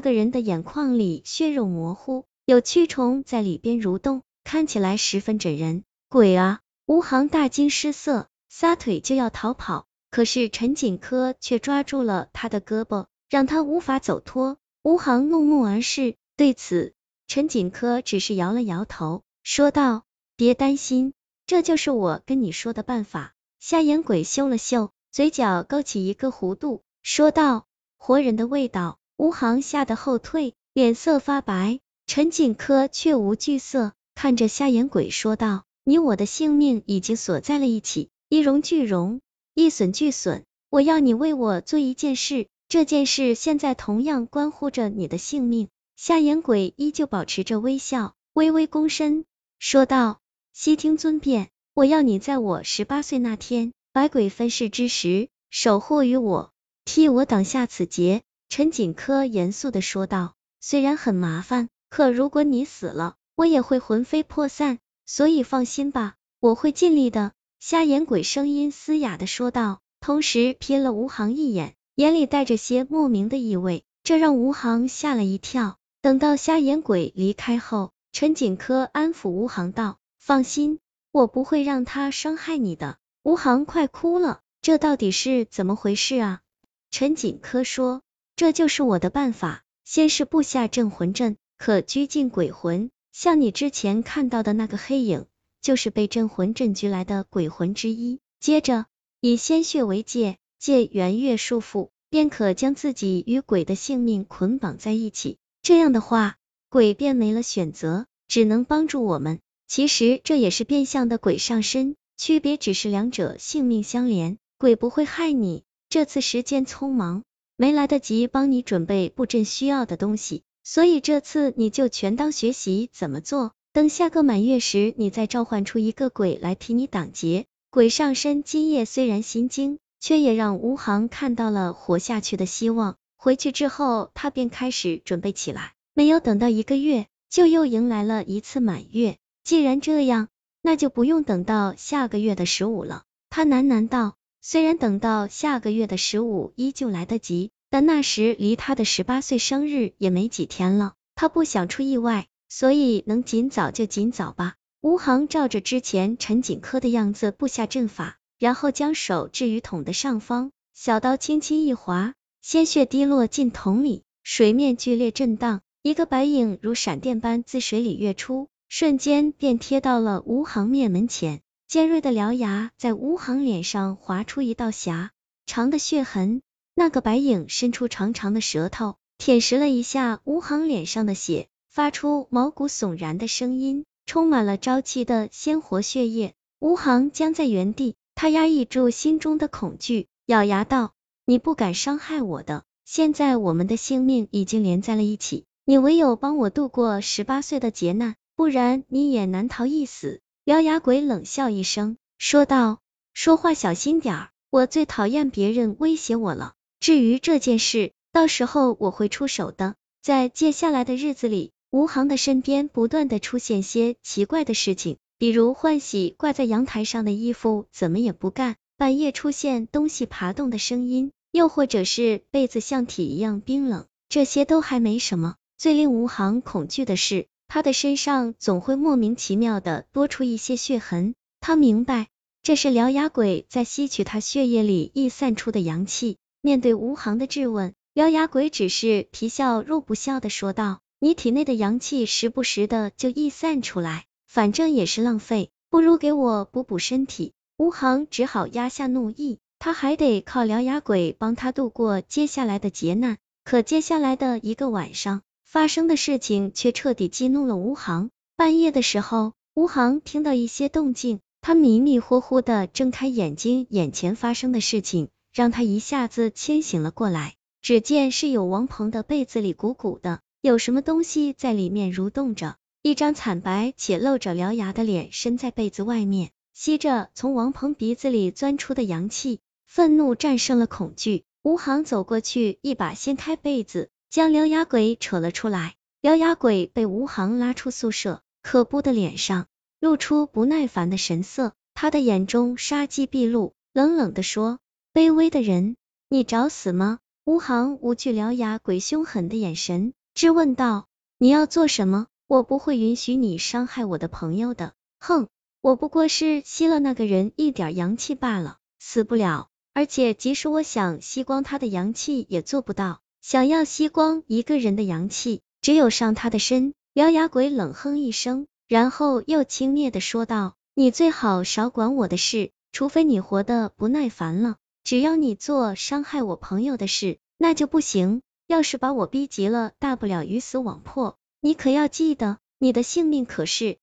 个人的眼眶里血肉模糊，有蛆虫在里边蠕动，看起来十分瘆人。鬼啊！吴航大惊失色，撒腿就要逃跑，可是陈锦科却抓住了他的胳膊，让他无法走脱。吴航怒目而视，对此陈锦科只是摇了摇头，说道：“别担心，这就是我跟你说的办法。”瞎眼鬼嗅了嗅，嘴角勾起一个弧度，说道：“活人的味道。”吴航吓得后退，脸色发白。陈锦科却无惧色，看着瞎眼鬼说道：“你我的性命已经锁在了一起，一荣俱荣，一损俱损。我要你为我做一件事，这件事现在同样关乎着你的性命。”瞎眼鬼依旧保持着微笑，微微躬身说道：“悉听尊便。我要你在我十八岁那天，百鬼分世之时，守护于我，替我挡下此劫。”陈锦科严肃的说道：“虽然很麻烦，可如果你死了，我也会魂飞魄散，所以放心吧，我会尽力的。”瞎眼鬼声音嘶哑的说道，同时瞥了吴航一眼，眼里带着些莫名的意味，这让吴航吓了一跳。等到瞎眼鬼离开后，陈锦科安抚吴航道：“放心，我不会让他伤害你的。”吴航快哭了，这到底是怎么回事啊？陈锦科说。这就是我的办法，先是布下镇魂阵，可拘禁鬼魂，像你之前看到的那个黑影，就是被镇魂阵拘来的鬼魂之一。接着以鲜血为界，借圆月束缚，便可将自己与鬼的性命捆绑在一起。这样的话，鬼便没了选择，只能帮助我们。其实这也是变相的鬼上身，区别只是两者性命相连，鬼不会害你。这次时间匆忙。没来得及帮你准备布阵需要的东西，所以这次你就全当学习怎么做。等下个满月时，你再召唤出一个鬼来替你挡劫。鬼上身，今夜虽然心惊，却也让吴航看到了活下去的希望。回去之后，他便开始准备起来。没有等到一个月，就又迎来了一次满月。既然这样，那就不用等到下个月的十五了。他喃喃道。虽然等到下个月的十五依旧来得及，但那时离他的十八岁生日也没几天了。他不想出意外，所以能尽早就尽早吧。吴航照着之前陈锦科的样子布下阵法，然后将手置于桶的上方，小刀轻轻一划，鲜血滴落进桶里，水面剧烈震荡，一个白影如闪电般自水里跃出，瞬间便贴到了吴航面门前。尖锐的獠牙在吴航脸上划出一道狭长的血痕，那个白影伸出长长的舌头，舔食了一下吴航脸上的血，发出毛骨悚然的声音，充满了朝气的鲜活血液。吴航僵在原地，他压抑住心中的恐惧，咬牙道：“你不敢伤害我的，现在我们的性命已经连在了一起，你唯有帮我度过十八岁的劫难，不然你也难逃一死。”獠牙鬼冷笑一声，说道：“说话小心点儿，我最讨厌别人威胁我了。至于这件事，到时候我会出手的。”在接下来的日子里，吴航的身边不断的出现些奇怪的事情，比如换洗挂在阳台上的衣服怎么也不干，半夜出现东西爬动的声音，又或者是被子像铁一样冰冷。这些都还没什么，最令吴航恐惧的是。他的身上总会莫名其妙的多出一些血痕，他明白这是獠牙鬼在吸取他血液里溢散出的阳气。面对吴航的质问，獠牙鬼只是皮笑肉不笑的说道：“你体内的阳气时不时的就溢散出来，反正也是浪费，不如给我补补身体。”吴航只好压下怒意，他还得靠獠牙鬼帮他度过接下来的劫难。可接下来的一个晚上。发生的事情却彻底激怒了吴航。半夜的时候，吴航听到一些动静，他迷迷糊糊的睁开眼睛，眼前发生的事情让他一下子清醒了过来。只见是有王鹏的被子里鼓鼓的，有什么东西在里面蠕动着。一张惨白且露着獠牙的脸伸在被子外面，吸着从王鹏鼻子里钻出的阳气。愤怒战胜了恐惧，吴航走过去，一把掀开被子。将獠牙鬼扯了出来，獠牙鬼被吴航拉出宿舍，可怖的脸上露出不耐烦的神色，他的眼中杀机毕露，冷冷的说：“卑微的人，你找死吗？”吴航无惧獠牙鬼凶狠的眼神，质问道：“你要做什么？我不会允许你伤害我的朋友的。”哼，我不过是吸了那个人一点阳气罢了，死不了。而且即使我想吸光他的阳气，也做不到。想要吸光一个人的阳气，只有上他的身。獠牙鬼冷哼一声，然后又轻蔑的说道：“你最好少管我的事，除非你活得不耐烦了。只要你做伤害我朋友的事，那就不行。要是把我逼急了，大不了鱼死网破。你可要记得，你的性命可是